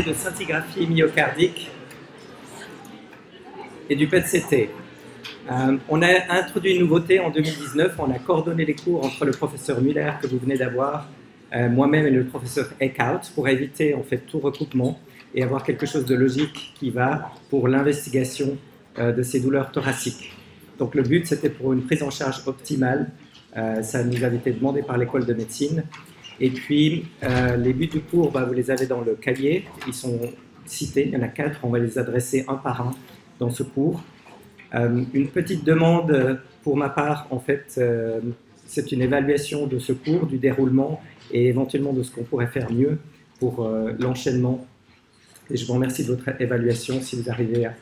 de scintigraphie myocardique et du PET-CT. Euh, on a introduit une nouveauté en 2019, on a coordonné les cours entre le professeur Muller que vous venez d'avoir, euh, moi-même et le professeur Eckhout pour éviter en fait tout recoupement et avoir quelque chose de logique qui va pour l'investigation euh, de ces douleurs thoraciques. Donc le but c'était pour une prise en charge optimale, ça nous avait été demandé par l'école de médecine. Et puis les buts du cours, bah, vous les avez dans le cahier, ils sont cités, il y en a quatre, on va les adresser un par un dans ce cours. Euh, une petite demande pour ma part, en fait, euh, c'est une évaluation de ce cours, du déroulement et éventuellement de ce qu'on pourrait faire mieux pour euh, l'enchaînement. Et je vous remercie de votre évaluation si vous arrivez à,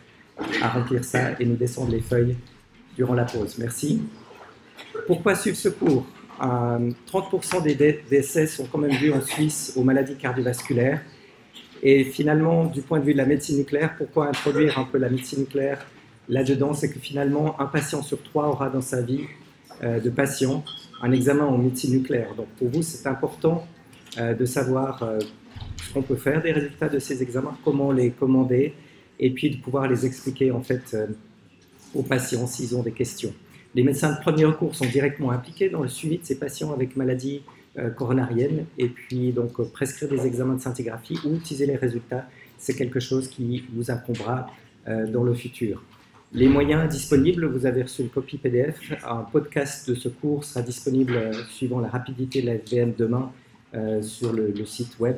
remplir ça et nous descendre les feuilles durant la pause. Merci. Pourquoi suivre ce cours? 30% des décès sont quand même dus en Suisse aux maladies cardiovasculaires. Et finalement, du point de vue de la médecine nucléaire, pourquoi introduire un peu la médecine nucléaire là-dedans, c'est que finalement, un patient sur trois aura dans sa vie euh, de patient un examen en médecine nucléaire. Donc pour vous, c'est important euh, de savoir euh, ce qu'on peut faire des résultats de ces examens, comment les commander, et puis de pouvoir les expliquer en fait aux patients s'ils ont des questions. Les médecins de premier recours sont directement impliqués dans le suivi de ces patients avec maladies coronariennes, et puis donc prescrire des examens de scintigraphie ou utiliser les résultats, c'est quelque chose qui vous incombera dans le futur. Les moyens disponibles, vous avez reçu une copie PDF. Un podcast de ce cours sera disponible euh, suivant la rapidité de la FVM demain euh, sur le, site web.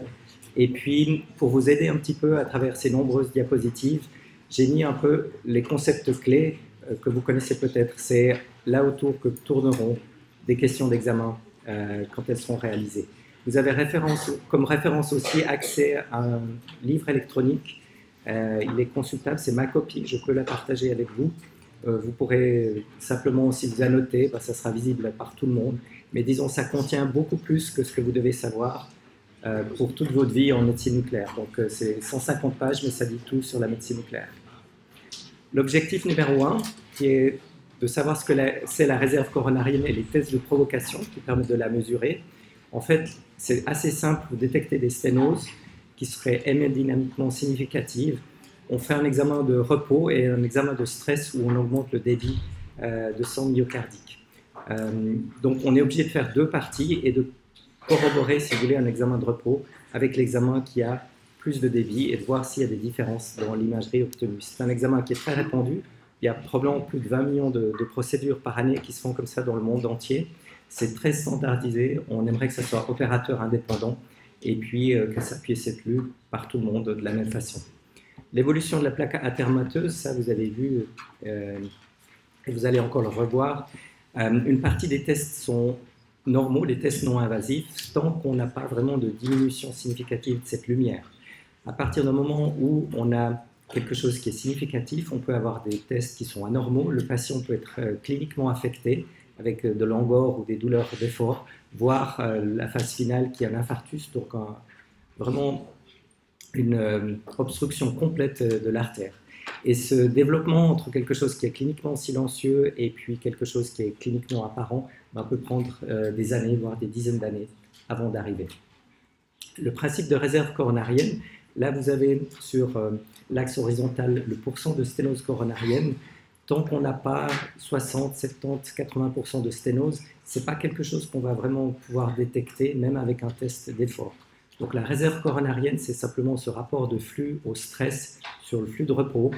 Et puis, pour vous aider un petit peu à travers ces nombreuses diapositives, j'ai mis un peu les concepts clés euh, que vous connaissez peut-être. C'est là autour que tourneront des questions d'examen quand elles seront réalisées. Vous avez comme référence aussi accès à un livre électronique euh, il est consultable, c'est ma copie, je peux la partager avec vous. Euh, vous pourrez simplement aussi vous annoter, bah, ça sera visible par tout le monde. Mais disons, ça contient beaucoup plus que ce que vous devez savoir euh, pour toute votre vie en médecine nucléaire. Donc c'est 150 pages, mais ça dit tout sur la médecine nucléaire. L'objectif numéro un, qui est de savoir ce que c'est la réserve coronarienne et les tests de provocation qui permettent de la mesurer. En fait, c'est assez simple, vous détectez des sténoses, qui serait hémodynamiquement significative. On fait un examen de repos et un examen de stress où on augmente le débit euh, de sang myocardique. Euh, donc on est obligé de faire deux parties et de corroborer, si vous voulez, un examen de repos avec l'examen qui a plus de débit et de voir s'il y a des différences dans l'imagerie obtenue. C'est un examen qui est très répandu. Il y a probablement plus de 20 millions de, procédures par année qui se font comme ça dans le monde entier. C'est très standardisé. On aimerait que ça soit opérateur indépendant et puis euh, que ça puisse être lu par tout le monde de la même façon. L'évolution de la plaque atermateuse, ça vous avez vu, euh, vous allez encore le revoir. Euh, une partie des tests sont normaux, les tests non invasifs, tant qu'on n'a pas vraiment de diminution significative de cette lumière. À partir du moment où on a quelque chose qui est significatif, on peut avoir des tests qui sont anormaux, le patient peut être cliniquement affecté avec de l'angor ou des douleurs d'effort, voire euh, la phase finale qui est un infarctus, donc vraiment une euh, obstruction complète de l'artère. Et ce développement entre quelque chose qui est cliniquement silencieux et puis quelque chose qui est cliniquement apparent ben, peut prendre euh, des années, voire des dizaines d'années avant d'arriver. Le principe de réserve coronarienne, là vous avez sur l'axe horizontal le pourcent de sténose coronarienne. Tant qu'on n'a pas 60, 70, 80% de sténose, c'est pas quelque chose qu'on va vraiment pouvoir détecter, même avec un test d'effort. Donc la réserve coronarienne, c'est simplement ce rapport de flux au stress sur le flux de repos.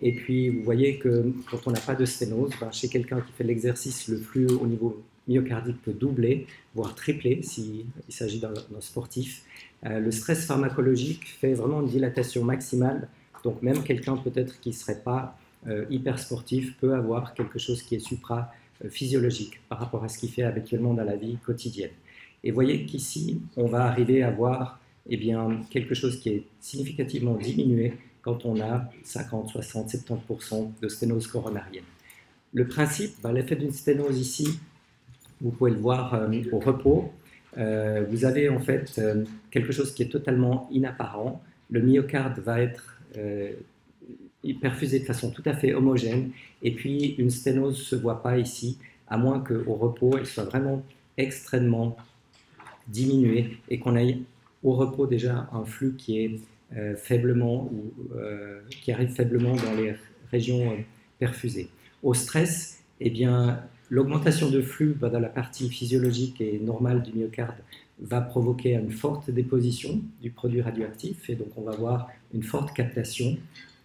Et puis vous voyez que quand on n'a pas de sténose, ben, chez quelqu'un qui fait l'exercice, le flux au niveau myocardique peut doubler, voire tripler s'il s'agit d'un sportif. Euh, le stress pharmacologique fait vraiment une dilatation maximale. Donc même quelqu'un peut-être qui ne serait pas euh, hyper sportif peut avoir quelque chose qui est supra physiologique par rapport à ce qu'il fait habituellement dans la vie quotidienne. Et voyez qu'ici, on va arriver à voir eh bien, quelque chose qui est significativement diminué quand on a 50, 60, 70% de sténose coronarienne. Le principe, ben, l'effet d'une sténose ici, vous pouvez le voir euh, au repos. Euh, vous avez en fait euh, quelque chose qui est totalement inapparent. Le myocarde va être perfusé de façon tout à fait homogène. Et puis, une sténose ne se voit pas ici, à moins qu'au repos, elle soit vraiment extrêmement diminuée et qu'on ait au repos déjà un flux qui est faiblement ou qui arrive faiblement dans les régions perfusées. Au stress, eh bien, l'augmentation de flux dans la partie physiologique et normale du myocarde va provoquer une forte déposition du produit radioactif et donc on va avoir une forte captation.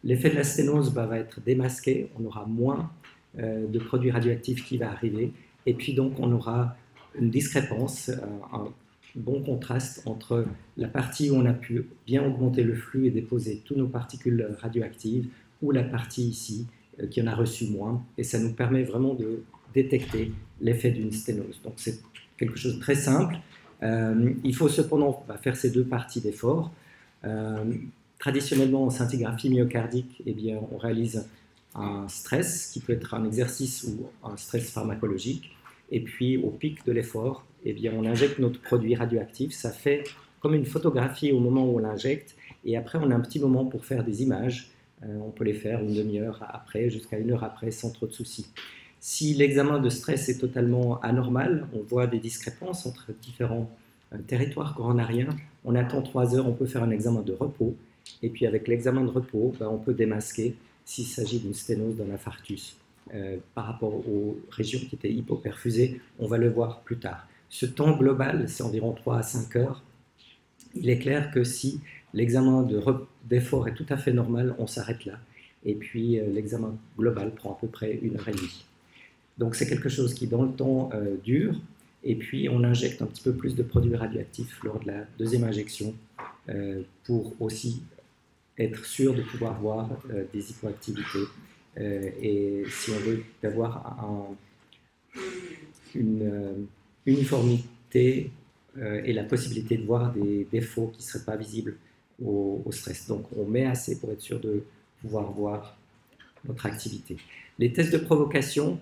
L'effet de la sténose bah, va être démasqué, on aura moins euh, de produits radioactifs qui va arriver. Et puis donc on aura une discrépance, euh, un bon contraste entre la partie où on a pu bien augmenter le flux et déposer toutes nos particules radioactives ou la partie ici euh, qui en a reçu moins. Et ça nous permet vraiment de détecter l'effet d'une sténose. Donc c'est quelque chose de très simple. Euh, il faut cependant faire ces deux parties d'effort. Euh, traditionnellement, en scintigraphie myocardique, eh bien, on réalise un stress qui peut être un exercice ou un stress pharmacologique. Et puis, au pic de l'effort, eh bien, on injecte notre produit radioactif. Ça fait comme une photographie au moment où on l'injecte. Et après, on a un petit moment pour faire des images. Euh, on peut les faire une demi-heure après, jusqu'à une heure après, sans trop de soucis. Si l'examen de stress est totalement anormal, on voit des discrépances entre différents euh, territoires coronariens, on attend trois heures, on peut faire un examen de repos, et puis avec l'examen de repos, ben, on peut démasquer s'il s'agit d'une sténose d'un infarctus. Euh, par rapport aux régions qui étaient hypoperfusées, on va le voir plus tard. Ce temps global, c'est environ 3 à 5 heures. Il est clair que si l'examen d'effort est tout à fait normal, on s'arrête là. Et puis euh, l'examen global prend à peu près une heure et demie. Donc c'est quelque chose qui dans le temps euh, dure, et puis on injecte un petit peu plus de produits radioactifs lors de la deuxième injection euh, pour aussi être sûr de pouvoir voir euh, des hypoactivités. et si on veut avoir une uniformité et la possibilité de voir des défauts qui ne seraient pas visibles au, stress. Donc on met assez pour être sûr de pouvoir voir notre activité. Les tests de provocation,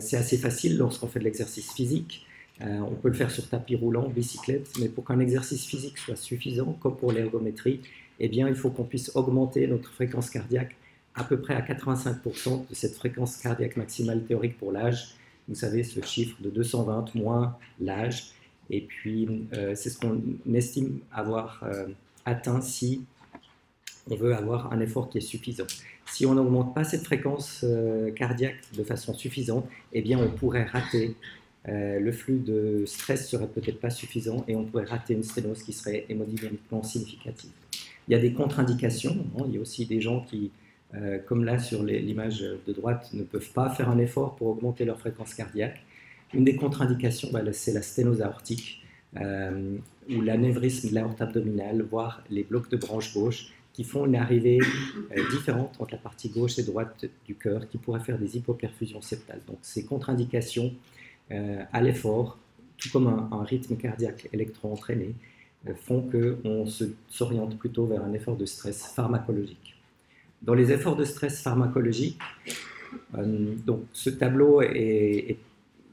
c'est assez facile lorsqu'on fait de l'exercice physique. Euh, on peut le faire sur tapis roulant, bicyclette, mais pour qu'un exercice physique soit suffisant, comme pour l'ergométrie, eh bien, il faut qu'on puisse augmenter notre fréquence cardiaque à peu près à 85% de cette fréquence cardiaque maximale théorique pour l'âge. Vous savez, ce chiffre de 220 moins l'âge. Et puis, euh, c'est ce qu'on estime avoir atteint si on veut avoir un effort qui est suffisant. Si on n'augmente pas cette fréquence euh, cardiaque de façon suffisante, eh bien on pourrait rater, euh, le flux de stress serait peut-être pas suffisant et on pourrait rater une sténose qui serait hémodynamiquement significative. Il y a des contre-indications, hein. il y a aussi des gens qui, euh, comme là sur l'image de droite, ne peuvent pas faire un effort pour augmenter leur fréquence cardiaque. Une des contre-indications, bah, c'est la sténose aortique, ou l'anévrisme de l'aorte abdominale, voire les blocs de branche gauche qui font une arrivée euh, différente entre la partie gauche et droite du cœur, qui pourrait faire des hypoperfusions septales. Donc ces contre-indications euh, à l'effort, tout comme un, rythme cardiaque électro-entraîné, euh, font qu'on s'oriente plutôt vers un effort de stress pharmacologique. Dans les efforts de stress pharmacologique, donc ce tableau est, est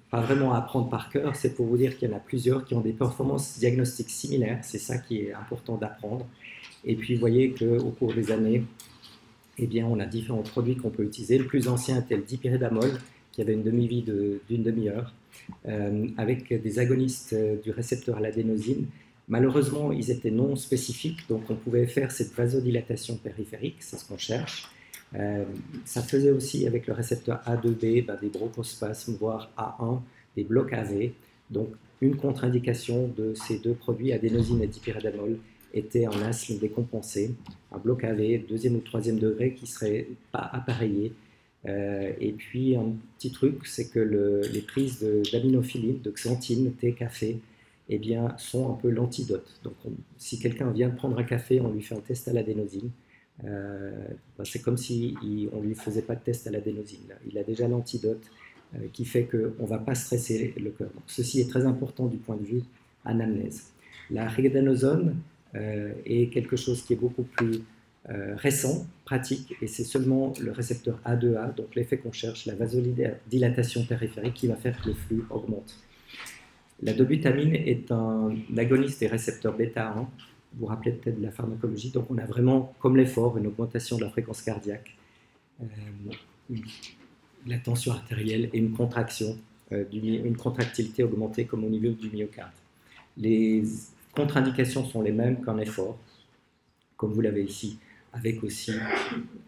pas vraiment à apprendre par cœur, c'est pour vous dire qu'il y en a plusieurs qui ont des performances diagnostiques similaires, c'est ça qui est important d'apprendre. Et puis, vous voyez qu'au cours des années, eh bien, on a différents produits qu'on peut utiliser. Le plus ancien était le dipyridamol, qui avait une demi-vie d'une demi-heure, euh, avec des agonistes euh, du récepteur à l'adénosine. Malheureusement, ils étaient non spécifiques, donc on pouvait faire cette vasodilatation périphérique, c'est ce qu'on cherche. Euh, ça faisait aussi avec le récepteur A2B bah, des bronchospasmes, voire A1, des blocs AV. Donc, une contre-indication de ces deux produits, adénosine et dipyridamol, était un asthme décompensé, un bloc AV, deuxième ou troisième degré qui serait pas appareillé. Euh, et puis un petit truc, c'est que les prises d'aminophiline, de, xanthine, thé, café, eh bien, sont un peu l'antidote. Donc si quelqu'un vient de prendre un café, on lui fait un test à l'adénosine. Euh, bah, c'est comme si on ne lui faisait pas de test à l'adénosine. Il a déjà l'antidote euh, qui fait qu'on ne va pas stresser le cœur. Ceci est très important du point de vue anamnèse. La régadanozone, euh, est quelque chose qui est beaucoup plus euh, récent, pratique, et c'est seulement le récepteur A2A, donc l'effet qu'on cherche, la vasodilatation périphérique, qui va faire que le flux augmente. La dobutamine est un agoniste des récepteurs bêta 1. Vous vous rappelez peut-être de la pharmacologie. Donc, on a vraiment, comme l'effort, une augmentation de la fréquence cardiaque, euh, la tension artérielle et une contraction, une contractilité augmentée comme au niveau du myocarde. Les contre-indications sont les mêmes qu'un effort. comme vous l'avez ici, avec aussi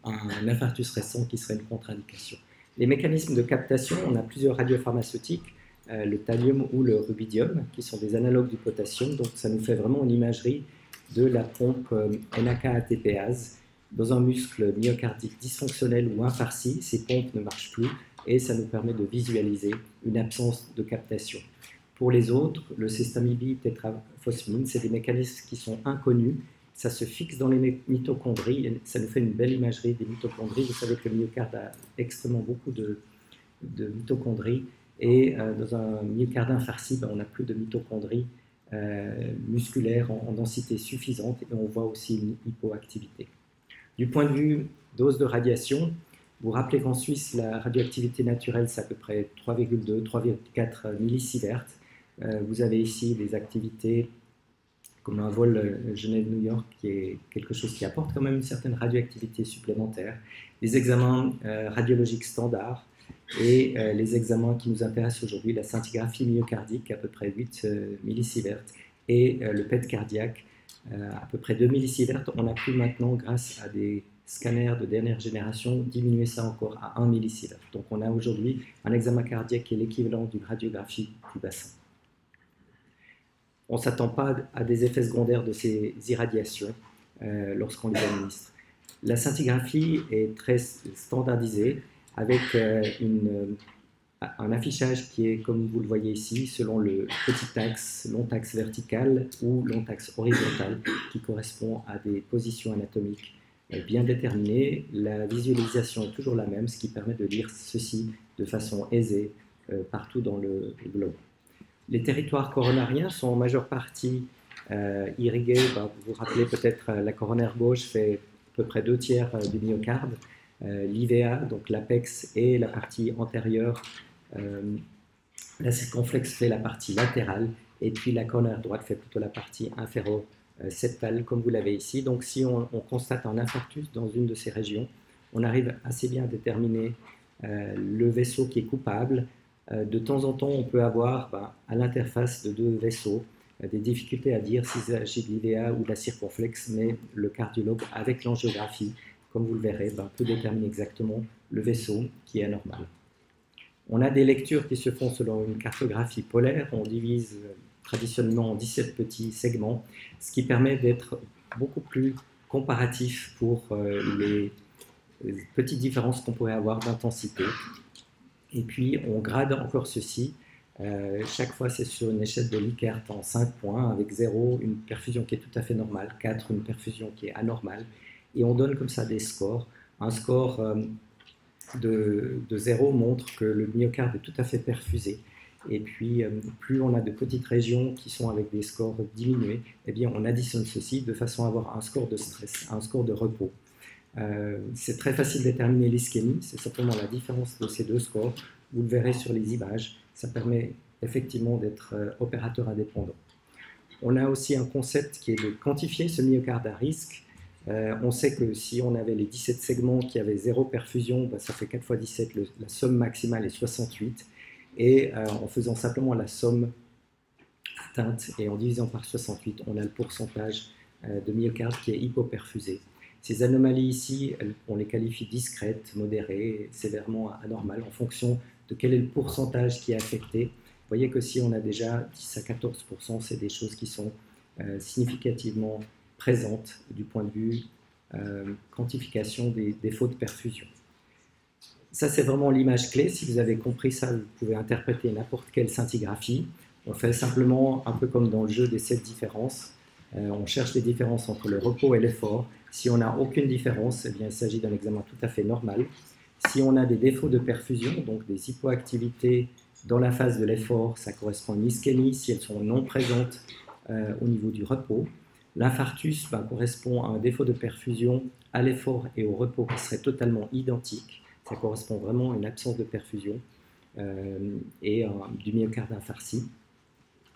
un infarctus récent qui serait une contre-indication. Les mécanismes de captation, on a plusieurs radiopharmaceutiques, euh, le thallium ou le rubidium, qui sont des analogues du potassium, donc ça nous fait vraiment une imagerie de la pompe euh, NAK-ATPase. Dans un muscle myocardique dysfonctionnel ou infarci, ces pompes ne marchent plus et ça nous permet de visualiser une absence de captation. Pour les autres, le cestamibie tétraphosmine, c'est des mécanismes qui sont inconnus. Ça se fixe dans les mitochondries et ça nous fait une belle imagerie des mitochondries. Vous savez que le myocarde a extrêmement beaucoup de, mitochondries et euh, dans un myocarde infarci, on n'a plus de mitochondries euh, musculaires en, densité suffisante et on voit aussi une hypoactivité. Du point de vue dose de radiation, vous rappelez qu'en Suisse, la radioactivité naturelle, c'est à peu près 3,2, 3,4 millisieverts. Euh, vous avez ici des activités comme un vol euh, Genève-New York, qui est quelque chose qui apporte quand même une certaine radioactivité supplémentaire, des examens euh, radiologiques standards et les examens qui nous intéressent aujourd'hui, la scintigraphie myocardique, à peu près 8 millisieverts, et le PET cardiaque, à peu près 2 millisieverts. On a pu maintenant, grâce à des scanners de dernière génération, diminuer ça encore à 1 millisievert. Donc on a aujourd'hui un examen cardiaque qui est l'équivalent d'une radiographie du bassin. On ne s'attend pas à des effets secondaires de ces irradiations euh, lorsqu'on les administre. La scintigraphie est très standardisée avec euh, une, un affichage qui est, comme vous le voyez ici, selon le petit axe, long axe vertical ou long axe horizontal, qui correspond à des positions anatomiques bien déterminée, la visualisation est toujours la même, ce qui permet de lire ceci de façon aisée euh, partout dans le, globe. Les territoires coronariens sont en majeure partie euh, irrigués. Ben, vous vous rappelez peut-être euh, la coronaire gauche fait à peu près deux tiers du myocarde. L'IVA, donc l'apex et la partie antérieure. la circonflexe fait la partie latérale et puis la coronaire droite fait plutôt la partie inférieure euh, septale, comme vous l'avez ici. Donc si on, constate un infarctus dans une de ces régions, on arrive assez bien à déterminer euh, le vaisseau qui est coupable. Euh, de temps en temps, on peut avoir ben, à l'interface de deux vaisseaux des difficultés à dire s'il s'agit de l'IVA ou de la circonflexe, mais le cardiologue, avec l'angiographie, comme vous le verrez, ben, peut déterminer exactement le vaisseau qui est anormal. On a des lectures qui se font selon une cartographie polaire. On divise traditionnellement en 17 petits segments, ce qui permet d'être beaucoup plus comparatif pour euh, les, petites différences qu'on pourrait avoir d'intensité. Et puis, on grade encore ceci. Euh, chaque fois, c'est sur une échelle de Likert en 5 points, avec 0, une perfusion qui est tout à fait normale, 4, une perfusion qui est anormale. Et on donne comme ça des scores. Un score euh, de, de 0 montre que le myocarde est tout à fait perfusé. Et puis, euh, plus on a de petites régions qui sont avec des scores diminués, eh bien, on additionne ceci de façon à avoir un score de stress, un score de repos. Euh, c'est très facile de déterminer l'ischémie, c'est simplement la différence de ces deux scores. Vous le verrez sur les images, ça permet effectivement d'être euh, opérateur indépendant. On a aussi un concept qui est de quantifier ce myocarde à risque. on sait que si on avait les 17 segments qui avaient zéro perfusion, bah, ça fait 4 fois 17, la somme maximale est 68 et euh, en faisant simplement la somme atteinte et en divisant par 68, on a le pourcentage euh, de myocarde qui est hypoperfusé. Ces anomalies ici, on les qualifie discrètes, modérées, sévèrement anormales en fonction de quel est le pourcentage qui est affecté. Vous voyez que si on a déjà 10 à 14% c'est des choses qui sont euh, significativement présentes du point de vue quantification des défauts de perfusion. Ça, c'est vraiment l'image clé. Si vous avez compris ça, vous pouvez interpréter n'importe quelle scintigraphie. On fait simplement un peu comme dans le jeu des sept différences. Euh, on cherche les différences entre le repos et l'effort. Si on n'a aucune différence, eh bien, il s'agit d'un examen tout à fait normal. Si on a des défauts de perfusion, donc des hypoactivités dans la phase de l'effort, ça correspond à une ischémie si elles sont non présentes euh, au niveau du repos. L'infarctus ben, correspond à un défaut de perfusion à l'effort et au repos qui serait totalement identique. Ça correspond vraiment à une absence de perfusion euh, et du myocarde infarci.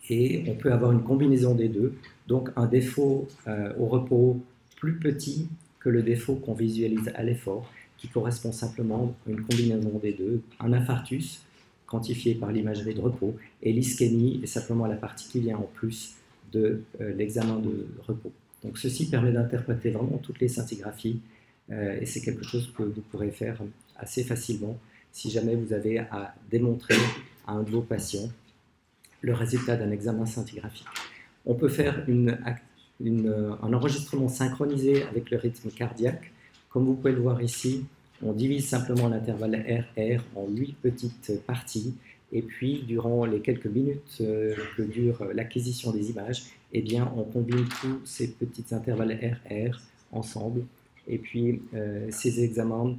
Et on peut avoir une combinaison des deux, donc un défaut euh, au repos plus petit que le défaut qu'on visualise à l'effort, qui correspond simplement à une combinaison des deux, un infarctus quantifié par l'imagerie de repos, et l'ischémie est simplement la partie qui vient en plus de euh, l'examen de repos. Donc ceci permet d'interpréter vraiment toutes les scintigraphies et c'est quelque chose que vous pourrez faire assez facilement si jamais vous avez à démontrer à un de vos patients le résultat d'un examen scintigraphique. On peut faire un enregistrement synchronisé avec le rythme cardiaque. Comme vous pouvez le voir ici, on divise simplement l'intervalle RR en huit petites parties et puis, durant les quelques minutes euh, que dure l'acquisition des images, eh bien, on combine tous ces petits intervalles RR ensemble. Et puis, euh, ces examens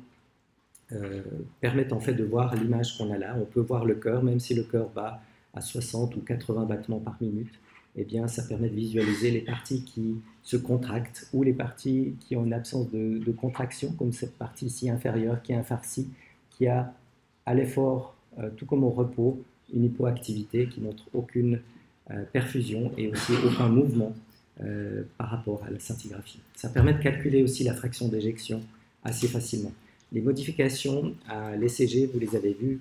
euh, permettent en fait de voir l'image qu'on a là. On peut voir le cœur, même si le cœur bat à 60 ou 80 battements par minute. Eh bien, ça permet de visualiser les parties qui se contractent ou les parties qui ont une absence de, contraction, comme cette partie ici inférieure qui est infarcie, qui a à l'effort euh, tout comme au repos, une hypoactivité qui montre aucune euh, perfusion et aussi aucun mouvement euh, par rapport à la scintigraphie. Ça permet de calculer aussi la fraction d'éjection assez facilement. Les modifications à l'ECG, vous les avez vues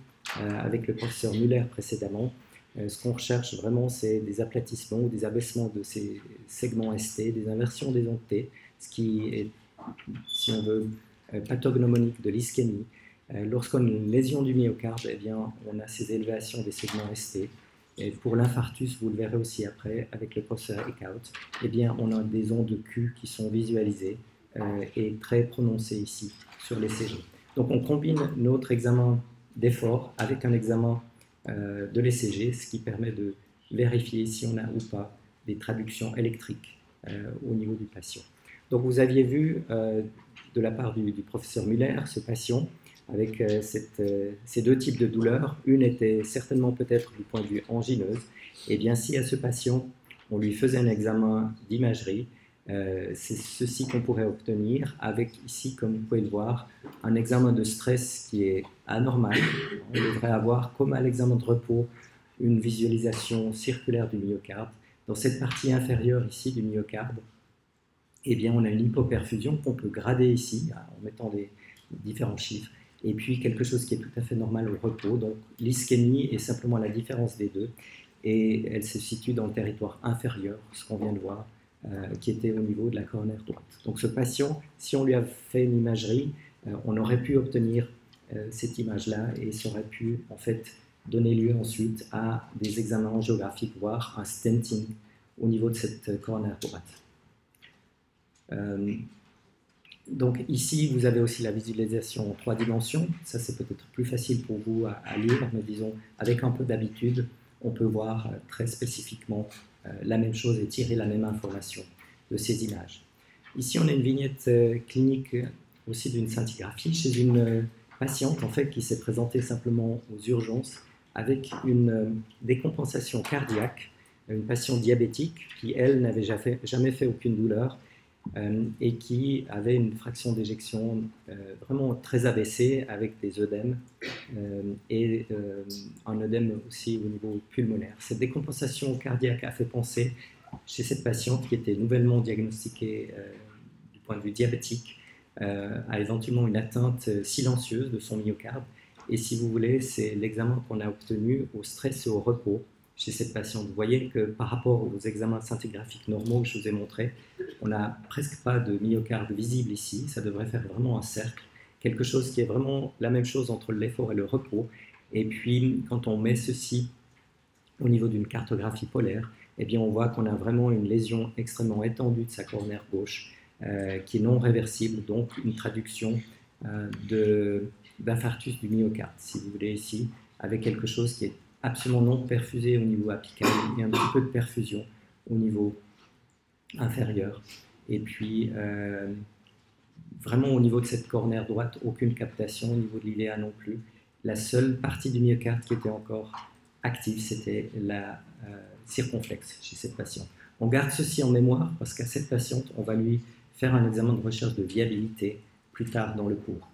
avec le professeur Muller précédemment. Ce qu'on recherche vraiment, c'est des aplatissements ou des abaissements de ces segments ST, des inversions des ondes T, ce qui est, si on veut, pathognomonique de l'ischémie, euh, lorsqu'on a une lésion du myocarde, eh bien, on a ces élévations des segments ST. Et pour l'infarctus, vous le verrez aussi après avec le professeur Eckhout, eh bien, on a des ondes de Q qui sont visualisées euh, et très prononcées ici sur les CG. Donc on combine notre examen d'effort avec un examen euh, de l'ECG, ce qui permet de vérifier si on a ou pas des traductions électriques au niveau du patient. Donc vous aviez vu de la part du, professeur Muller ce patient avec euh, euh, ces deux types de douleurs. Une était certainement peut-être du point de vue angineuse. Et bien si à ce patient, on lui faisait un examen d'imagerie, euh, c'est ceci qu'on pourrait obtenir avec ici, comme vous pouvez le voir, un examen de stress qui est anormal. On devrait avoir, comme à l'examen de repos, une visualisation circulaire du myocarde. Dans cette partie inférieure ici du myocarde, eh bien, on a une hypoperfusion qu'on peut grader ici en mettant des différents chiffres et puis quelque chose qui est tout à fait normal au repos. Donc l'ischémie est simplement la différence des deux, et elle se situe dans le territoire inférieur, ce qu'on vient de voir, qui était au niveau de la coronaire droite. Donc ce patient, si on lui a fait une imagerie, euh, on aurait pu obtenir euh, cette image-là, et ça aurait pu en fait donner lieu ensuite à des examens angiographiques, voire un stenting au niveau de cette coronaire droite. Donc ici, vous avez aussi la visualisation en trois dimensions. Ça, c'est peut-être plus facile pour vous à, lire, mais disons, avec un peu d'habitude, on peut voir euh, très spécifiquement euh, la même chose et tirer la même information de ces images. Ici, on a une vignette euh, clinique aussi d'une scintigraphie chez une patiente en fait qui s'est présentée simplement aux urgences avec une décompensation cardiaque, une patiente diabétique qui, elle, n'avait jamais fait aucune douleur euh, et qui avait une fraction d'éjection euh, vraiment très abaissée avec des œdèmes euh, et un œdème aussi au niveau pulmonaire. Cette décompensation cardiaque a fait penser chez cette patiente qui était nouvellement diagnostiquée du point de vue diabétique à éventuellement une atteinte silencieuse de son myocarde. Et si vous voulez, c'est l'examen qu'on a obtenu au stress et au repos chez cette patiente. Vous voyez que par rapport aux examens scintigraphiques normaux que je vous ai montrés, on n'a presque pas de myocarde visible ici. Ça devrait faire vraiment un cercle, quelque chose qui est vraiment la même chose entre l'effort et le repos. Et puis, quand on met ceci au niveau d'une cartographie polaire, eh bien, on voit qu'on a vraiment une lésion extrêmement étendue de sa cornère gauche, euh, qui est non réversible, donc une traduction euh, d'infarctus du myocarde, si vous voulez, ici, avec quelque chose qui est absolument non perfusé au niveau apical, il y a un petit peu de perfusion au niveau inférieur. Et puis, euh, vraiment au niveau de cette cornère droite, aucune captation, au niveau de l'iléa non plus. La seule partie du myocarde qui était encore active, c'était la euh, circonflexe chez cette patiente. On garde ceci en mémoire parce qu'à cette patiente, on va lui faire un examen de recherche de viabilité plus tard dans le cours.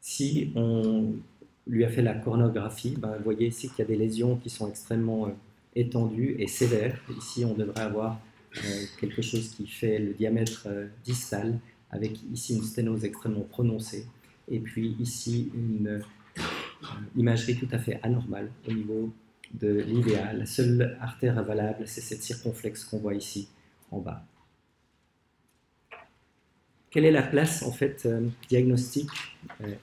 Si on lui a fait la cornographie, ben, vous voyez ici qu'il y a des lésions qui sont extrêmement euh, étendues et sévères. Ici, on devrait avoir euh, quelque chose qui fait le diamètre euh, distal, avec ici une sténose extrêmement prononcée, et puis ici une imagerie tout à fait anormale au niveau de l'IVA. La seule artère avalable, c'est cette circonflexe qu'on voit ici en bas. Quelle est la place en fait diagnostique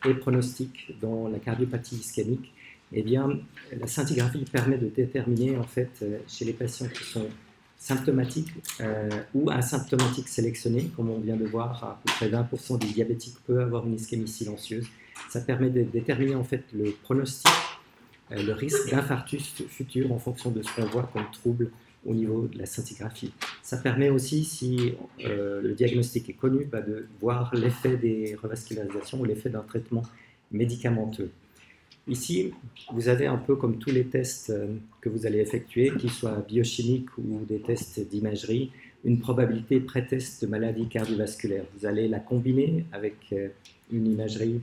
et pronostique dans la cardiopathie ischémique? Eh bien, la scintigraphie permet de déterminer en fait chez les patients qui sont symptomatiques ou asymptomatiques sélectionnés, comme on vient de voir, à peu près 20% des diabétiques peuvent avoir une ischémie silencieuse. Ça permet de déterminer en fait le pronostic, le risque d'infarctus futur en fonction de ce qu'on voit comme trouble au niveau de la scintigraphie. Ça permet aussi, si euh, le diagnostic est connu, bah, de voir l'effet des revascularisations ou l'effet d'un traitement médicamenteux. Ici, vous avez un peu comme tous les tests euh, que vous allez effectuer, qu'ils soient biochimiques ou des tests d'imagerie, une probabilité pré-test de maladie cardiovasculaire. Vous allez la combiner avec euh, une imagerie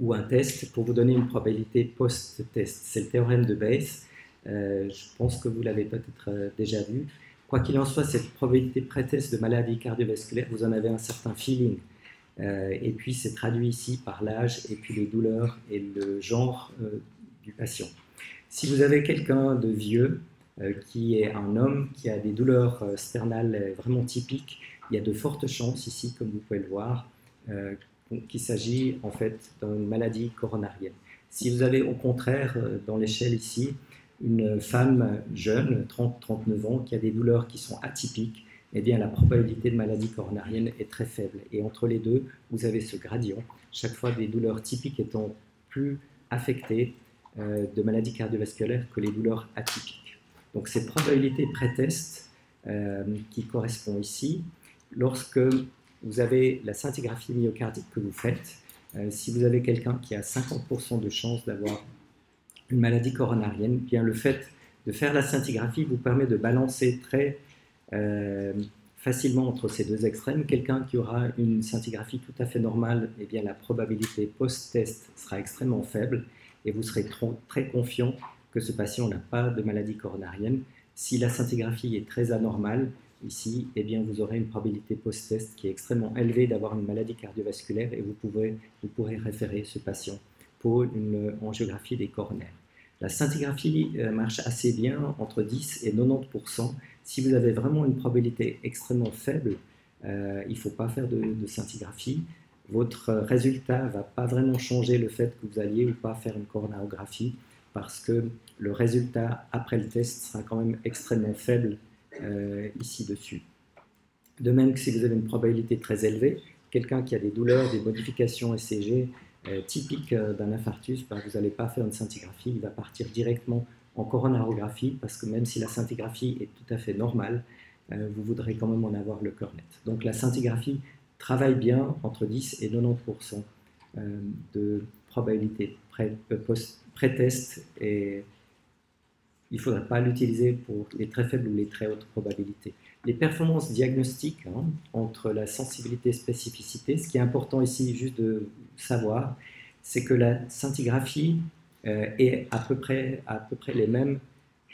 ou un test pour vous donner une probabilité post-test. C'est le théorème de Bayes je pense que vous l'avez peut-être déjà vu. Quoi qu'il en soit, cette probabilité pré-test de maladie cardiovasculaire, vous en avez un certain feeling. Euh, et puis c'est traduit ici par l'âge et puis les douleurs et le genre du patient. Si vous avez quelqu'un de vieux qui est un homme qui a des douleurs sternales vraiment typiques, il y a de fortes chances ici, comme vous pouvez le voir, qu'il s'agit en fait d'une maladie coronarienne. Si vous avez au contraire dans l'échelle ici une femme jeune, 30-39 ans, qui a des douleurs qui sont atypiques, eh bien, la probabilité de maladie coronarienne est très faible. Et entre les deux, vous avez ce gradient, chaque fois des douleurs typiques étant plus affectées euh, de maladie cardiovasculaire que les douleurs atypiques. Donc, ces probabilités pré-test euh, qui correspondent ici, lorsque vous avez la scintigraphie myocardique que vous faites, euh, si vous avez quelqu'un qui a 50% de chance d'avoir une maladie coronarienne, bien le fait de faire la scintigraphie vous permet de balancer très euh, facilement entre ces deux extrêmes. Quelqu'un qui aura une scintigraphie tout à fait normale, eh bien la probabilité post-test sera extrêmement faible et vous serez très confiant que ce patient n'a pas de maladie coronarienne. Si la scintigraphie est très anormale, ici, eh bien, vous aurez une probabilité post-test qui est extrêmement élevée d'avoir une maladie cardiovasculaire et vous, pouvez, vous pourrez référer ce patient pour une angiographie des coronaires. La scintigraphie euh, marche assez bien entre 10 et 90%. Si vous avez vraiment une probabilité extrêmement faible, euh, il ne faut pas faire de, scintigraphie. Votre résultat ne va pas vraiment changer le fait que vous alliez ou pas faire une coronarographie parce que le résultat après le test sera quand même extrêmement faible euh, ici dessus. De même que si vous avez une probabilité très élevée, quelqu'un qui a des douleurs, des modifications ECG, typique euh, d'un infarctus, bah, vous n'allez pas faire une scintigraphie, il va partir directement en coronarographie parce que même si la scintigraphie est tout à fait normale, euh, vous voudrez quand même en avoir le cœur net. Donc la scintigraphie travaille bien entre 10 et 90% de probabilité pré-test et il ne faudrait pas l'utiliser pour les très faibles ou les très hautes probabilités. Les performances diagnostiques hein, entre la sensibilité et spécificité, ce qui est important ici juste de savoir, c'est que la scintigraphie euh, est à peu, près, à peu près les mêmes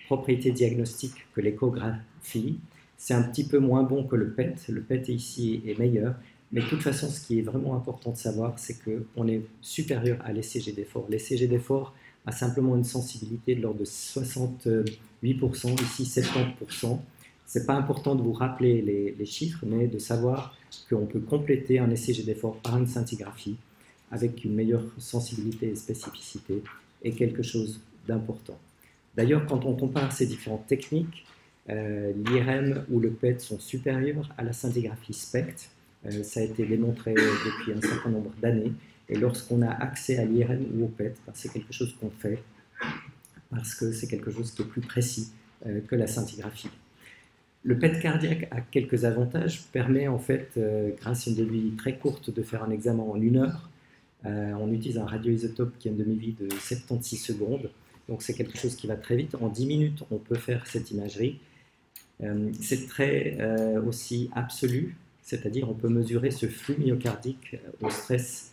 propriétés diagnostiques que l'échographie. C'est un petit peu moins bon que le PET. Le PET ici est meilleur. Mais de toute façon, ce qui est vraiment important de savoir, c'est qu'on est supérieur à l'ECG d'effort. L'ECG d'effort a simplement une sensibilité de l'ordre de 68%, ici 70%. C'est pas important de vous rappeler les, chiffres, mais de savoir qu'on peut compléter un ECG d'effort par une scintigraphie avec une meilleure sensibilité et spécificité est quelque chose d'important. D'ailleurs, quand on compare ces différentes techniques, euh, l'IRM ou le PET sont supérieurs à la scintigraphie SPECT. Euh, ça a été démontré depuis un certain nombre d'années. Et lorsqu'on a accès à l'IRM ou au PET, ben, c'est quelque chose qu'on fait parce que c'est quelque chose qui est plus précis euh, que la scintigraphie. Le PET cardiaque a quelques avantages, permet en fait, grâce à une demi très courte, de faire un examen en une heure euh, on utilise un radioisotope qui a une demi-vie de 76 secondes. Donc c'est quelque chose qui va très vite. En 10 minutes, on peut faire cette imagerie. Euh, c'est très euh, aussi absolu, c'est-à-dire on peut mesurer ce flux myocardique au stress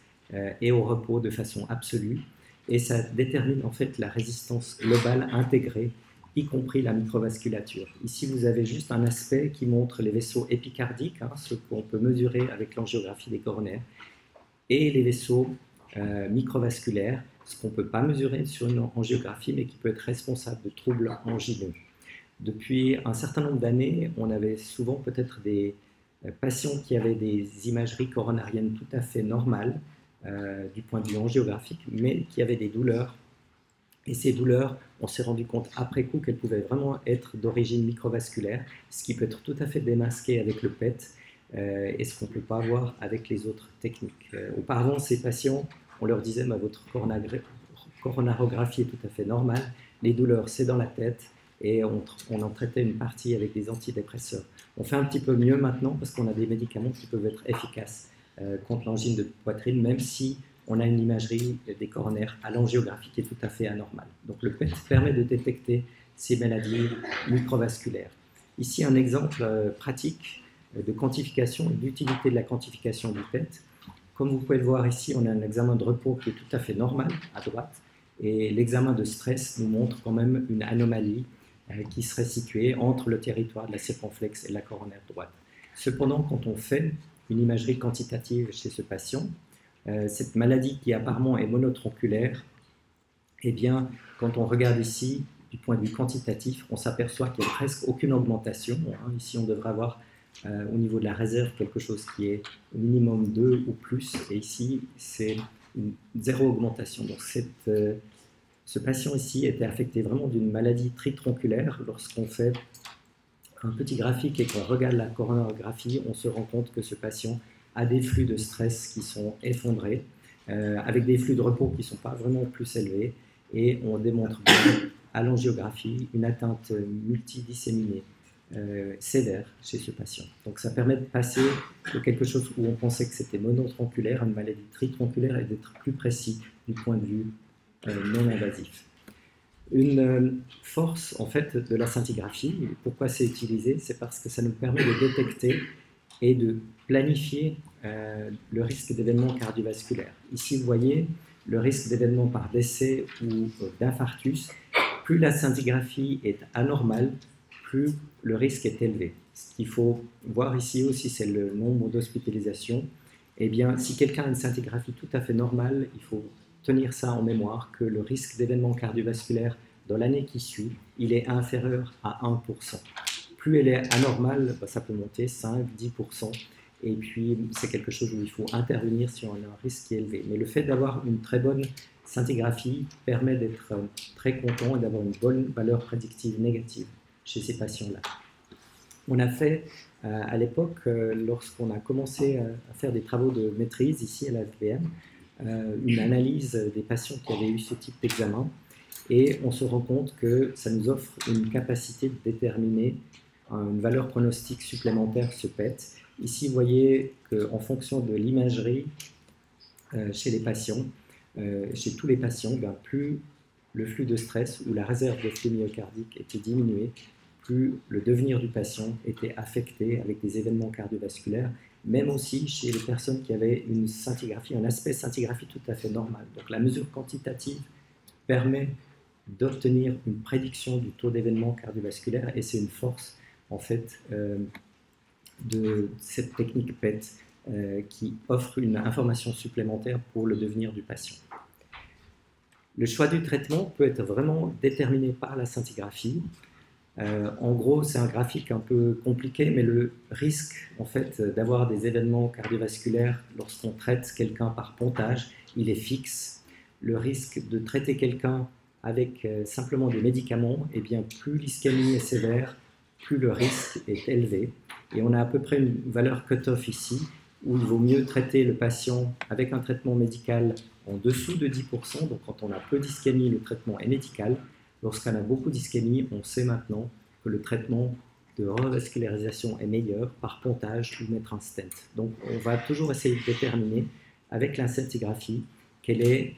et au repos de façon absolue. Et ça détermine en fait la résistance globale intégrée, y compris la microvasculature. Ici, vous avez juste un aspect qui montre les vaisseaux épicardiques, hein, ce qu'on peut mesurer avec l'angiographie des coronaires et les vaisseaux euh, microvasculaires, ce qu'on ne peut pas mesurer sur une angiographie, mais qui peut être responsable de troubles angineux. Depuis un certain nombre d'années, on avait souvent peut-être des patients qui avaient des imageries coronariennes tout à fait normales du point de vue angiographique, mais qui avaient des douleurs. Et ces douleurs, on s'est rendu compte après coup qu'elles pouvaient vraiment être d'origine microvasculaire, ce qui peut être tout à fait démasqué avec le PET euh, et ce qu'on ne peut pas avoir avec les autres techniques. Euh, auparavant, ces patients, on leur disait bah, votre coronarographie est tout à fait normale, les douleurs c'est dans la tête et on, en traitait une partie avec des antidépresseurs. On fait un petit peu mieux maintenant parce qu'on a des médicaments qui peuvent être efficaces euh, contre l'angine de poitrine, même si on a une imagerie des coronaires à l'angiographie qui est tout à fait anormale. Donc le PET permet de détecter ces maladies microvasculaires. Ici, un exemple euh, pratique euh, de quantification et d'utilité de la quantification du PET. Comme vous pouvez le voir ici, on a un examen de repos qui est tout à fait normal à droite, et l'examen de stress nous montre quand même une anomalie euh, qui serait située entre le territoire de la circonflexe et la coronaire droite. Cependant, quand on fait une imagerie quantitative chez ce patient, cette maladie qui apparemment est monotronculaire, eh bien, quand on regarde ici, du point de vue quantitatif, on s'aperçoit qu'il n'y a presque aucune augmentation. Hein. Ici, on devrait avoir euh, au niveau de la réserve quelque chose qui est au minimum 2 ou plus, et ici, c'est zéro augmentation. Donc, euh, ce patient ici était affecté vraiment d'une maladie tritronculaire. Lorsqu'on fait un petit graphique et qu'on regarde la coronarographie, on se rend compte que ce patient à des flux de stress qui sont effondrés, euh, avec des flux de repos qui ne sont pas vraiment plus élevés, et on démontre bien à l'angiographie une atteinte multidisséminée euh, sévère chez ce patient. Donc ça permet de passer de quelque chose où on pensait que c'était monotronculaire à une maladie tritronculaire et d'être plus précis du point de vue euh, non invasif. Une force en fait de la scintigraphie, pourquoi c'est utilisé, c'est parce que ça nous permet de détecter et de planifier euh, le risque d'événements cardiovasculaires. Ici, vous voyez le risque d'événements par décès ou euh, d'infarctus. Plus la scintigraphie est anormale, plus le risque est élevé. Ce qu'il faut voir ici aussi, c'est le nombre d'hospitalisations. Eh bien, si quelqu'un a une scintigraphie tout à fait normale, il faut tenir ça en mémoire, que le risque d'événements cardiovasculaires dans l'année qui suit, il est inférieur à 1%. Plus elle est anormale, bah, ça peut monter 5, 10%. Et puis, c'est quelque chose où il faut intervenir si on a un risque élevé. Mais le fait d'avoir une très bonne scintigraphie permet d'être euh, très content et d'avoir une bonne valeur prédictive négative chez ces patients-là. On a fait euh, à l'époque, euh, lorsqu'on a commencé à faire des travaux de maîtrise ici à la FBM, une analyse des patients qui avaient eu ce type d'examen. Et on se rend compte que ça nous offre une capacité de déterminer une valeur pronostique supplémentaire, ce PET, Ici, vous voyez qu'en fonction de l'imagerie euh, chez les patients, euh, chez tous les patients, ben, plus le flux de stress ou la réserve de flux myocardique était diminuée, plus le devenir du patient était affecté avec des événements cardiovasculaires, même aussi chez les personnes qui avaient une scintigraphie, un aspect scintigraphie tout à fait normal. Donc la mesure quantitative permet d'obtenir une prédiction du taux d'événement cardiovasculaire et c'est une force en fait euh, de cette technique PET euh, qui offre une information supplémentaire pour le devenir du patient. Le choix du traitement peut être vraiment déterminé par la scintigraphie. Euh, en gros, c'est un graphique un peu compliqué, mais le risque en fait d'avoir des événements cardiovasculaires lorsqu'on traite quelqu'un par pontage, il est fixe. Le risque de traiter quelqu'un avec simplement des médicaments, eh bien plus l'ischémie est sévère, plus le risque est élevé. Et on a à peu près une valeur cut-off ici, où il vaut mieux traiter le patient avec un traitement médical en dessous de 10%. Donc quand on a peu d'ischémie, le traitement est médical. Lorsqu'on a beaucoup d'ischémie, on sait maintenant que le traitement de revascularisation est meilleur par pontage ou mettre un stent. Donc on va toujours essayer de déterminer avec la scintigraphie quelle est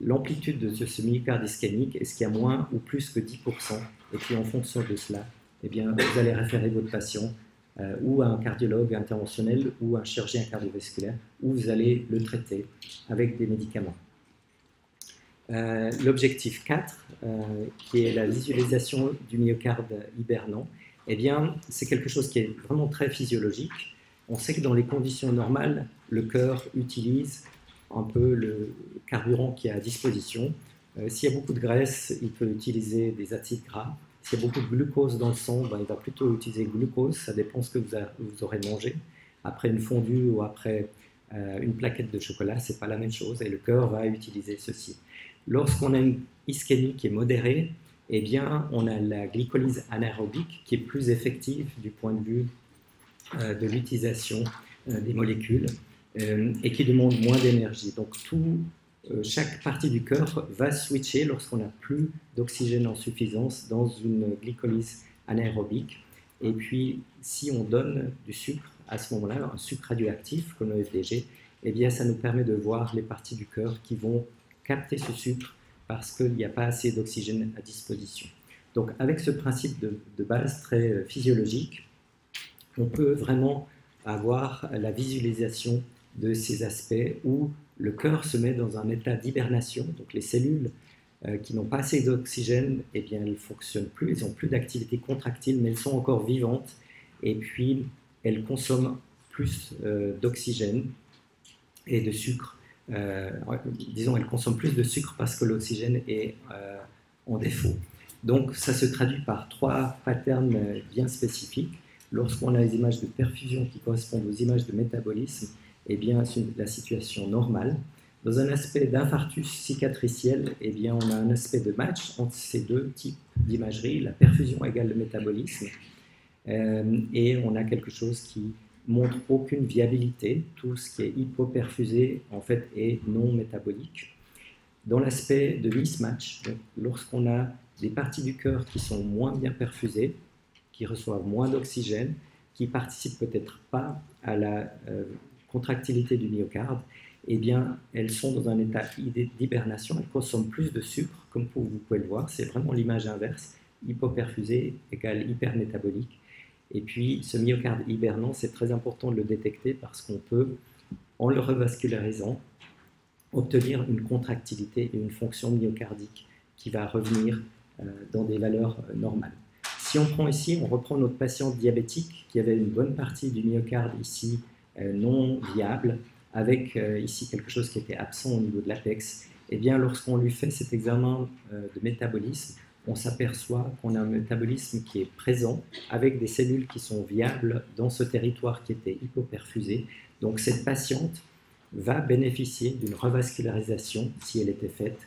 l'amplitude de ce myocarde ischémique, est-ce qu'il y a moins ou plus que 10%, et puis en fonction de cela, eh bien, vous allez référer votre patient euh, ou à un cardiologue interventionnel ou un chirurgien cardiovasculaire, où vous allez le traiter avec des médicaments. Euh, l'objectif 4, euh, qui est la visualisation du myocarde hibernant, eh bien, c'est quelque chose qui est vraiment très physiologique. On sait que dans les conditions normales, le cœur utilise un peu le carburant qui est à disposition. S'il y a beaucoup de graisse, il peut utiliser des acides gras. S'il y a beaucoup de glucose dans le sang, ben, il va plutôt utiliser glucose, ça dépend ce que vous, aurez mangé. après une fondue ou après une plaquette de chocolat, c'est pas la même chose et le cœur va utiliser ceci. Lorsqu'on a une ischémie qui est modérée, eh bien, on a la glycolyse anaérobique qui est plus effective du point de vue de l'utilisation des molécules et qui demande moins d'énergie. Donc, tout, chaque partie du cœur va switcher lorsqu'on n'a plus d'oxygène en suffisance dans une glycolyse anaérobique. Et puis, si on donne du sucre à ce moment-là, un sucre radioactif comme le FDG, eh bien, ça nous permet de voir les parties du cœur qui vont capter ce sucre parce qu'il n'y a pas assez d'oxygène à disposition. Donc, avec ce principe de, de, base très euh, physiologique, on peut vraiment avoir la visualisation de ces aspects où le cœur se met dans un état d'hibernation, donc les cellules euh, qui n'ont pas assez d'oxygène, eh bien, elles ne fonctionnent plus, elles n'ont plus d'activité contractile, mais elles sont encore vivantes, et puis elles consomment plus euh, d'oxygène et de sucre. Euh, disons, elles consomment plus de sucre parce que l'oxygène est en défaut. Donc, ça se traduit par trois patterns bien spécifiques. Lorsqu'on a les images de perfusion qui correspondent aux images de métabolisme, eh bien, la situation normale. Dans un aspect d'infarctus cicatriciel, eh bien, on a un aspect de match entre ces deux types d'imagerie, la perfusion égale le métabolisme, euh, et on a quelque chose qui montre aucune viabilité. Tout ce qui est hypoperfusé, en fait, est non métabolique. Dans l'aspect de mismatch, lorsqu'on a des parties du cœur qui sont moins bien perfusées, qui reçoivent moins d'oxygène, qui participent peut-être pas à la euh, contractilité du myocarde, eh bien, elles sont dans un état d'hibernation, elles consomment plus de sucre, comme vous pouvez le voir, c'est vraiment l'image inverse, hypoperfusé égale hypermétabolique. Et puis, ce myocarde hibernant, c'est très important de le détecter parce qu'on peut, en le revascularisant, obtenir une contractilité et une fonction myocardique qui va revenir euh, dans des valeurs euh, normales. Si on prend ici, on reprend notre patient diabétique qui avait une bonne partie du myocarde ici non viable, avec euh, ici quelque chose qui était absent au niveau de l'apex, eh bien lorsqu'on lui fait cet examen euh, de métabolisme, on s'aperçoit qu'on a un métabolisme qui est présent avec des cellules qui sont viables dans ce territoire qui était hypoperfusé. Donc cette patiente va bénéficier d'une revascularisation si elle était faite.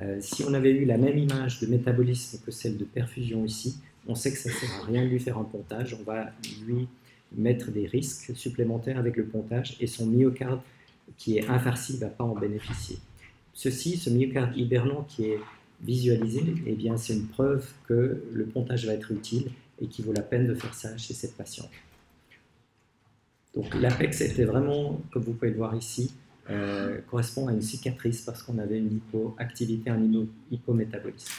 Euh, si on avait eu la même image de métabolisme que celle de perfusion ici, on sait que ça ne sert à rien de lui faire un pontage. On va lui mettre des risques supplémentaires avec le pontage et son myocarde qui est infarci ne va pas en bénéficier. Ceci, ce myocarde hibernant qui est visualisé, eh bien, c'est une preuve que le pontage va être utile et qu'il vaut la peine de faire ça chez cette patiente. Donc l'apex était vraiment, comme vous pouvez le voir ici, euh, correspond à une cicatrice parce qu'on avait une hypoactivité, un hypométabolisme.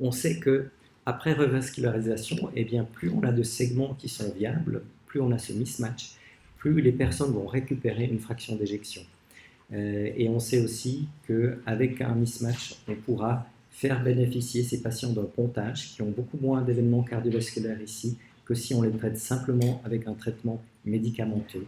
On sait que après revascularisation, eh bien, plus on a de segments qui sont viables, plus on a ce mismatch, plus les personnes vont récupérer une fraction d'éjection. Euh, et on sait aussi qu'avec un mismatch, on pourra faire bénéficier ces patients d'un pontage qui ont beaucoup moins d'événements cardiovasculaires ici que si on les traite simplement avec un traitement médicamenteux.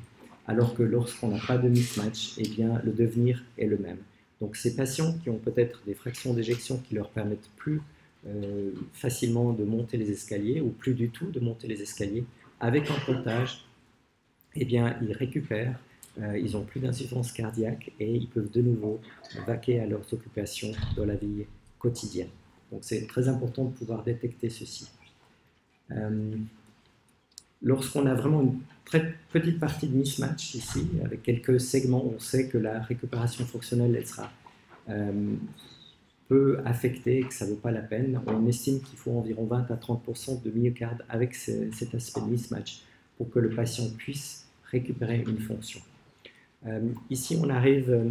Alors que lorsqu'on n'a pas de mismatch, eh bien, le devenir est le même. Donc ces patients qui ont peut-être des fractions d'éjection qui leur permettent plus euh, facilement de monter les escaliers ou plus du tout de monter les escaliers. Avec un pontage, eh bien, ils récupèrent, euh, ils n'ont plus d'insuffisance cardiaque et ils peuvent de nouveau vaquer à leurs occupations dans la vie quotidienne. Donc c'est très important de pouvoir détecter ceci. Euh, lorsqu'on a vraiment une très petite partie de mismatch ici, avec quelques segments, on sait que la récupération fonctionnelle elle sera peut affecter que ça ne vaut pas la peine. On estime qu'il faut environ 20 à 30% de myocarde avec cet aspect de mismatch pour que le patient puisse récupérer une fonction. Euh, ici, on arrive euh,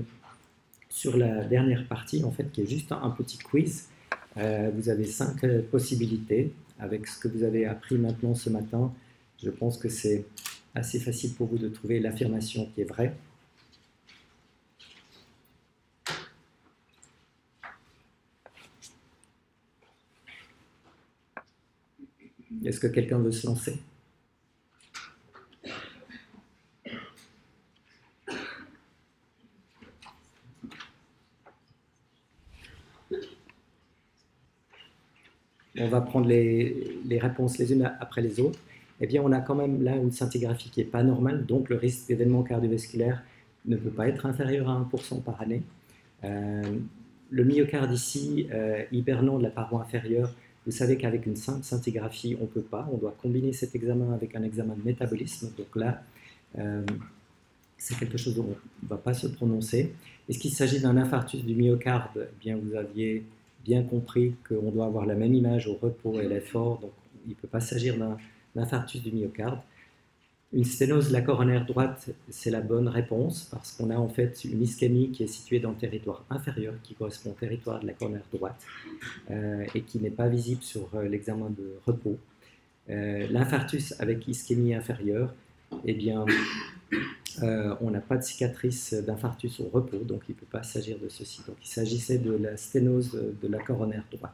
sur la dernière partie, en fait, qui est juste un, petit quiz. Euh, vous avez cinq possibilités. Avec ce que vous avez appris maintenant ce matin, je pense que c'est assez facile pour vous de trouver l'affirmation qui est vraie. Est-ce que quelqu'un veut se lancer? On va prendre les, réponses les unes après les autres. eh bien, on a quand même là une scintigraphie qui n'est pas normale, donc le risque d'événement cardiovasculaire ne peut pas être inférieur à 1% par année. Euh, le myocarde ici, euh, hibernant de la paroi inférieure, vous savez qu'avec une simple scintigraphie, on ne peut pas. On doit combiner cet examen avec un examen de métabolisme. Donc là, euh, c'est quelque chose dont on ne va pas se prononcer. Est-ce qu'il s'agit d'un infarctus du myocarde? Eh bien, Vous aviez bien compris qu'on doit avoir la même image au repos et à l'effort, donc il ne peut pas s'agir d'un infarctus du myocarde. Une sténose de la coronaire droite, c'est la bonne réponse parce qu'on a en fait une ischémie qui est située dans le territoire inférieur, qui correspond au territoire de la coronaire droite euh, et qui n'est pas visible sur euh, l'examen de repos. Euh, l'infarctus avec ischémie inférieure, eh bien, on n'a pas de cicatrice d'infarctus au repos, donc il ne peut pas s'agir de ceci. Donc il s'agissait de la sténose de la coronaire droite.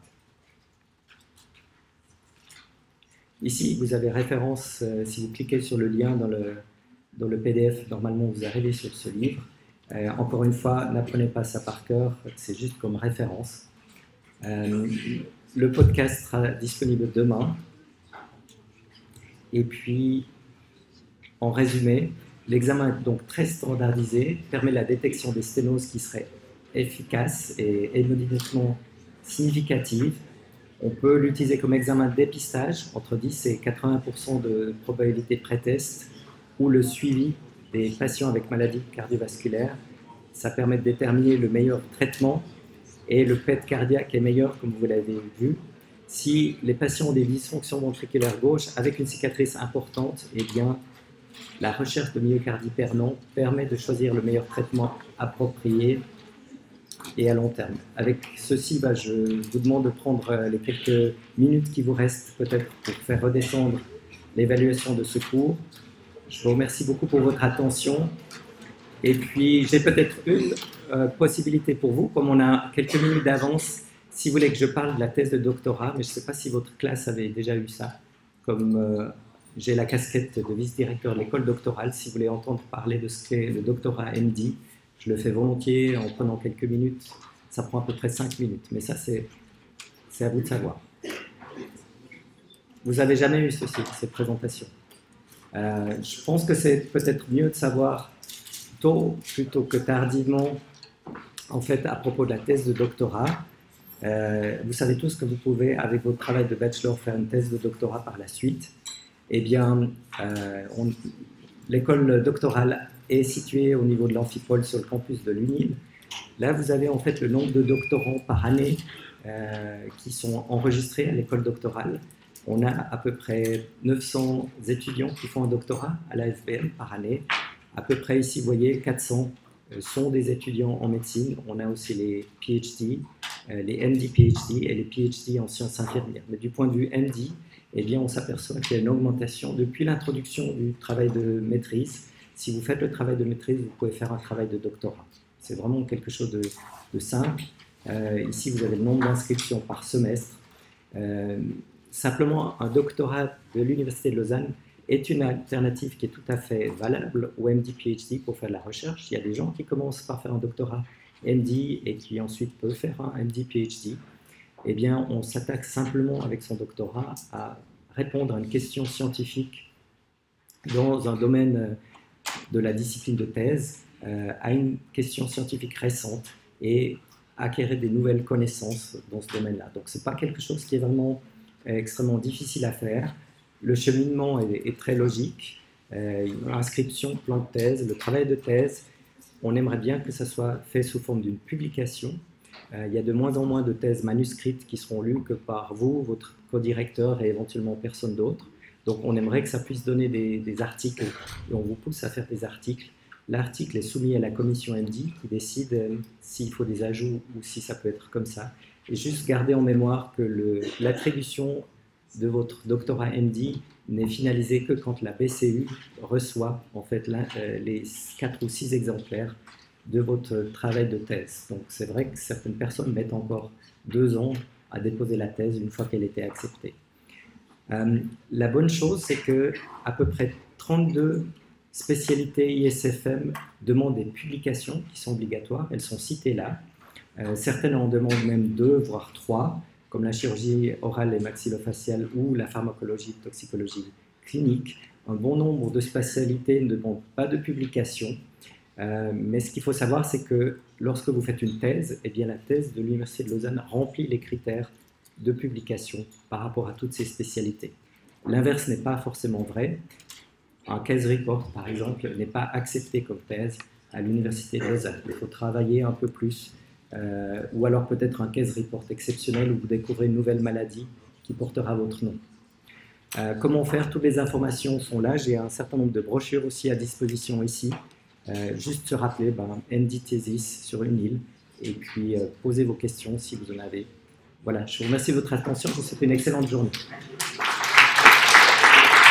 Ici, vous avez référence, euh, si vous cliquez sur le lien dans le, dans le PDF, normalement vous arrivez sur ce livre. Euh, encore une fois, n'apprenez pas ça par cœur, c'est juste comme référence. Euh, le podcast sera disponible demain. Et puis, en résumé, l'examen est donc très standardisé, permet la détection des sténoses qui seraient efficaces et immédiatement significatives on peut l'utiliser comme examen de dépistage, entre 10 et 80% de probabilité pré-test, ou le suivi des patients avec maladie cardiovasculaire. Ça permet de déterminer le meilleur traitement et le PET cardiaque est meilleur, comme vous l'avez vu. Si les patients ont des dysfonctions ventriculaires gauche avec une cicatrice importante, eh bien, la recherche de myocardie pernant permet de choisir le meilleur traitement approprié et à long terme. Avec ceci, bah, je vous demande de prendre euh, les quelques minutes qui vous restent peut-être pour faire redescendre l'évaluation de ce cours. Je vous remercie beaucoup pour votre attention. Et puis, j'ai peut-être une euh, possibilité pour vous, comme on a quelques minutes d'avance, si vous voulez que je parle de la thèse de doctorat, mais je ne sais pas si votre classe avait déjà eu ça, comme euh, j'ai la casquette de vice-directeur de l'école doctorale, si vous voulez entendre parler de ce qu'est le doctorat MD, je le fais volontiers en prenant quelques minutes. Ça prend à peu près 5 minutes, mais ça, c'est, à vous de savoir. Vous n'avez jamais eu ceci, cette présentation. Euh, je pense que c'est peut-être mieux de savoir tôt plutôt que tardivement, en fait, à propos de la thèse de doctorat. Euh, vous savez tous que vous pouvez, avec votre travail de bachelor, faire une thèse de doctorat par la suite. Eh bien, euh, l'école doctorale est situé au niveau de l'amphipole sur le campus de l'UNIL. Là, vous avez en fait le nombre de doctorants par année euh, qui sont enregistrés à l'école doctorale. On a à peu près 900 étudiants qui font un doctorat à la FBM par année. À peu près ici, vous voyez, 400 euh, sont des étudiants en médecine. On a aussi les PhD, euh, les MD PhD et les PhD en sciences infirmières. Mais du point de vue MD, eh bien, on s'aperçoit qu'il y a une augmentation depuis l'introduction du travail de maîtrise si vous faites le travail de maîtrise, vous pouvez faire un travail de doctorat. C'est vraiment quelque chose de, simple. Euh, ici, vous avez le nombre d'inscriptions par semestre. Euh, simplement, un doctorat de l'Université de Lausanne est une alternative qui est tout à fait valable au MD-PhD pour faire de la recherche. Il y a des gens qui commencent par faire un doctorat MD et qui ensuite peuvent faire un MD-PhD. Eh bien, on s'attaque simplement avec son doctorat à répondre à une question scientifique dans un domaine de la discipline de thèse euh, à une question scientifique récente et acquérir des nouvelles connaissances dans ce domaine-là. Donc ce n'est pas quelque chose qui est vraiment euh, extrêmement difficile à faire. Le cheminement est, très logique. Euh, inscription, plan de thèse, le travail de thèse, on aimerait bien que ça soit fait sous forme d'une publication. Euh, il y a de moins en moins de thèses manuscrites qui seront lues que par vous, votre co-directeur et éventuellement personne d'autre. Donc on aimerait que ça puisse donner des, articles et on vous pousse à faire des articles. L'article est soumis à la commission MD qui décide euh, s'il faut des ajouts ou si ça peut être comme ça. Et juste garder en mémoire que l'attribution de votre doctorat MD n'est finalisée que quand la BCU reçoit en fait euh, les 4 ou 6 exemplaires de votre travail de thèse. Donc c'est vrai que certaines personnes mettent encore deux ans à déposer la thèse une fois qu'elle était acceptée. Euh, la bonne chose, c'est que à peu près 32 spécialités ISFM demandent des publications qui sont obligatoires. Elles sont citées là. Euh, certaines en demandent même deux, voire trois, comme la chirurgie orale et maxillofaciale ou la pharmacologie, toxicologie clinique. Un bon nombre de spécialités ne demandent pas de publication. Euh, mais ce qu'il faut savoir, c'est que lorsque vous faites une thèse, eh bien, la thèse de l'Université de Lausanne remplit les critères de publication par rapport à toutes ces spécialités. L'inverse n'est pas forcément vrai. Un case report, par exemple, n'est pas accepté comme thèse à l'Université de Lausanne. Il faut travailler un peu plus, euh, ou alors peut-être un case report exceptionnel où vous découvrez une nouvelle maladie qui portera votre nom. Euh, comment faire? Toutes les informations sont là. J'ai un certain nombre de brochures aussi à disposition ici. Euh, juste se rappeler, ben, Thesis sur une île, et puis posez vos questions si vous en avez. Voilà, je vous remercie de votre attention. Je vous souhaite une excellente journée.